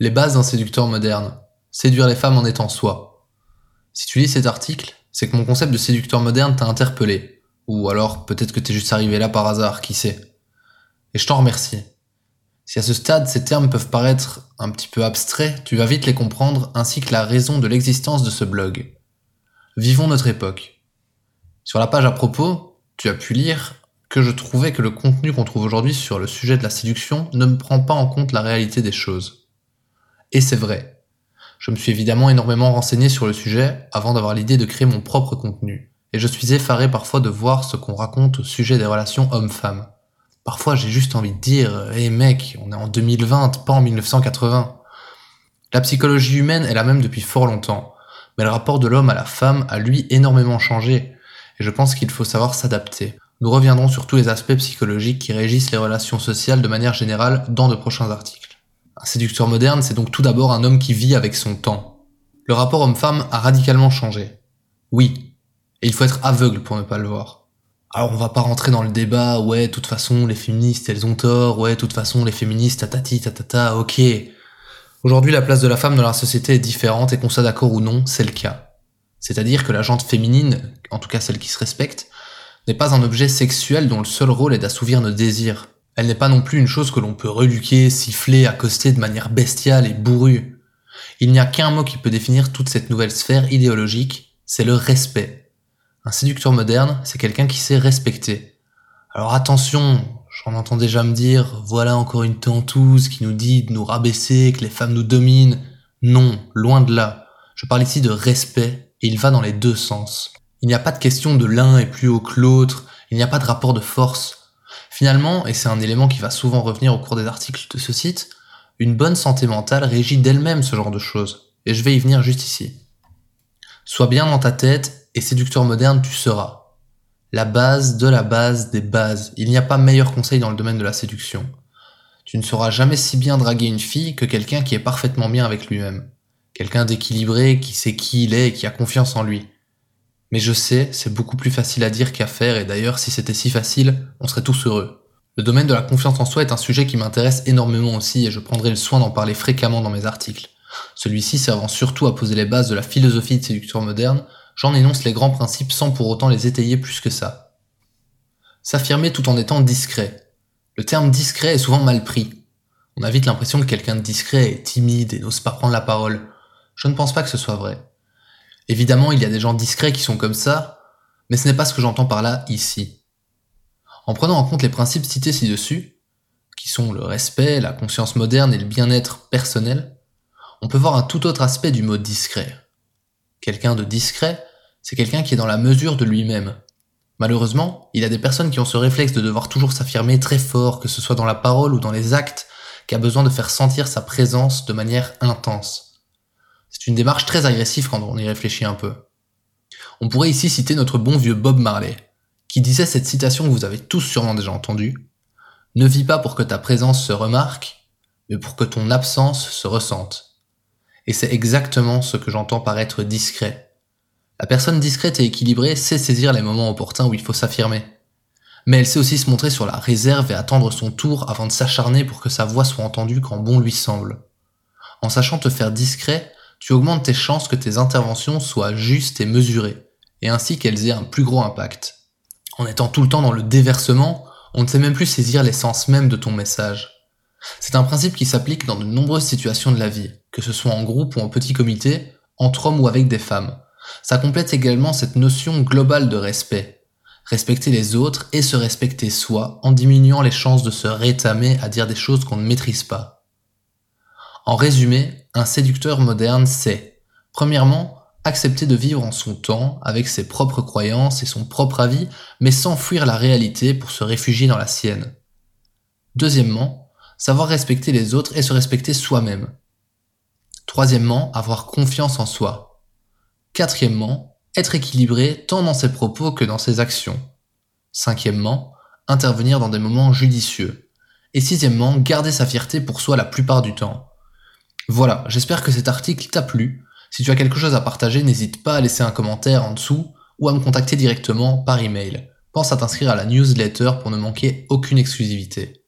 Les bases d'un séducteur moderne. Séduire les femmes en étant soi. Si tu lis cet article, c'est que mon concept de séducteur moderne t'a interpellé. Ou alors peut-être que t'es juste arrivé là par hasard, qui sait. Et je t'en remercie. Si à ce stade ces termes peuvent paraître un petit peu abstraits, tu vas vite les comprendre ainsi que la raison de l'existence de ce blog. Vivons notre époque. Sur la page à propos, tu as pu lire que je trouvais que le contenu qu'on trouve aujourd'hui sur le sujet de la séduction ne me prend pas en compte la réalité des choses. Et c'est vrai. Je me suis évidemment énormément renseigné sur le sujet avant d'avoir l'idée de créer mon propre contenu. Et je suis effaré parfois de voir ce qu'on raconte au sujet des relations hommes-femmes. Parfois j'ai juste envie de dire, hé mec, on est en 2020, pas en 1980. La psychologie humaine est la même depuis fort longtemps, mais le rapport de l'homme à la femme a lui énormément changé, et je pense qu'il faut savoir s'adapter. Nous reviendrons sur tous les aspects psychologiques qui régissent les relations sociales de manière générale dans de prochains articles. Un séducteur moderne, c'est donc tout d'abord un homme qui vit avec son temps. Le rapport homme-femme a radicalement changé. Oui. Et il faut être aveugle pour ne pas le voir. Alors on va pas rentrer dans le débat, ouais, de toute façon, les féministes, elles ont tort, ouais, de toute façon, les féministes, tatati, tatata, ok. Aujourd'hui, la place de la femme dans la société est différente et qu'on soit d'accord ou non, c'est le cas. C'est-à-dire que la jante féminine, en tout cas celle qui se respecte, n'est pas un objet sexuel dont le seul rôle est d'assouvir nos désirs. Elle n'est pas non plus une chose que l'on peut reluquer, siffler, accoster de manière bestiale et bourrue. Il n'y a qu'un mot qui peut définir toute cette nouvelle sphère idéologique, c'est le respect. Un séducteur moderne, c'est quelqu'un qui sait respecter. Alors attention, j'en entends déjà me dire, voilà encore une tentouse qui nous dit de nous rabaisser, que les femmes nous dominent. Non, loin de là. Je parle ici de respect, et il va dans les deux sens. Il n'y a pas de question de l'un est plus haut que l'autre, il n'y a pas de rapport de force. Finalement, et c'est un élément qui va souvent revenir au cours des articles de ce site, une bonne santé mentale régit d'elle-même ce genre de choses. Et je vais y venir juste ici. Sois bien dans ta tête et séducteur moderne tu seras. La base de la base des bases. Il n'y a pas meilleur conseil dans le domaine de la séduction. Tu ne sauras jamais si bien draguer une fille que quelqu'un qui est parfaitement bien avec lui-même. Quelqu'un d'équilibré, qui sait qui il est et qui a confiance en lui. Mais je sais, c'est beaucoup plus facile à dire qu'à faire, et d'ailleurs, si c'était si facile, on serait tous heureux. Le domaine de la confiance en soi est un sujet qui m'intéresse énormément aussi, et je prendrai le soin d'en parler fréquemment dans mes articles. Celui-ci servant surtout à poser les bases de la philosophie de séduction moderne, j'en énonce les grands principes sans pour autant les étayer plus que ça. S'affirmer tout en étant discret. Le terme discret est souvent mal pris. On a vite l'impression que quelqu'un de discret est timide et n'ose pas prendre la parole. Je ne pense pas que ce soit vrai. Évidemment, il y a des gens discrets qui sont comme ça, mais ce n'est pas ce que j'entends par là ici. En prenant en compte les principes cités ci-dessus, qui sont le respect, la conscience moderne et le bien-être personnel, on peut voir un tout autre aspect du mot discret. Quelqu'un de discret, c'est quelqu'un qui est dans la mesure de lui-même. Malheureusement, il y a des personnes qui ont ce réflexe de devoir toujours s'affirmer très fort, que ce soit dans la parole ou dans les actes, qui a besoin de faire sentir sa présence de manière intense. Une démarche très agressive quand on y réfléchit un peu. On pourrait ici citer notre bon vieux Bob Marley, qui disait cette citation que vous avez tous sûrement déjà entendue. Ne vis pas pour que ta présence se remarque, mais pour que ton absence se ressente. Et c'est exactement ce que j'entends par être discret. La personne discrète et équilibrée sait saisir les moments opportuns où il faut s'affirmer. Mais elle sait aussi se montrer sur la réserve et attendre son tour avant de s'acharner pour que sa voix soit entendue quand bon lui semble. En sachant te faire discret, tu augmentes tes chances que tes interventions soient justes et mesurées, et ainsi qu'elles aient un plus gros impact. En étant tout le temps dans le déversement, on ne sait même plus saisir l'essence même de ton message. C'est un principe qui s'applique dans de nombreuses situations de la vie, que ce soit en groupe ou en petit comité, entre hommes ou avec des femmes. Ça complète également cette notion globale de respect. Respecter les autres et se respecter soi en diminuant les chances de se rétamer à dire des choses qu'on ne maîtrise pas. En résumé, un séducteur moderne c'est, premièrement, accepter de vivre en son temps, avec ses propres croyances et son propre avis, mais sans fuir la réalité pour se réfugier dans la sienne. Deuxièmement, savoir respecter les autres et se respecter soi-même. Troisièmement, avoir confiance en soi. Quatrièmement, être équilibré tant dans ses propos que dans ses actions. Cinquièmement, intervenir dans des moments judicieux. Et sixièmement, garder sa fierté pour soi la plupart du temps. Voilà, j'espère que cet article t'a plu. Si tu as quelque chose à partager, n'hésite pas à laisser un commentaire en dessous ou à me contacter directement par email. Pense à t'inscrire à la newsletter pour ne manquer aucune exclusivité.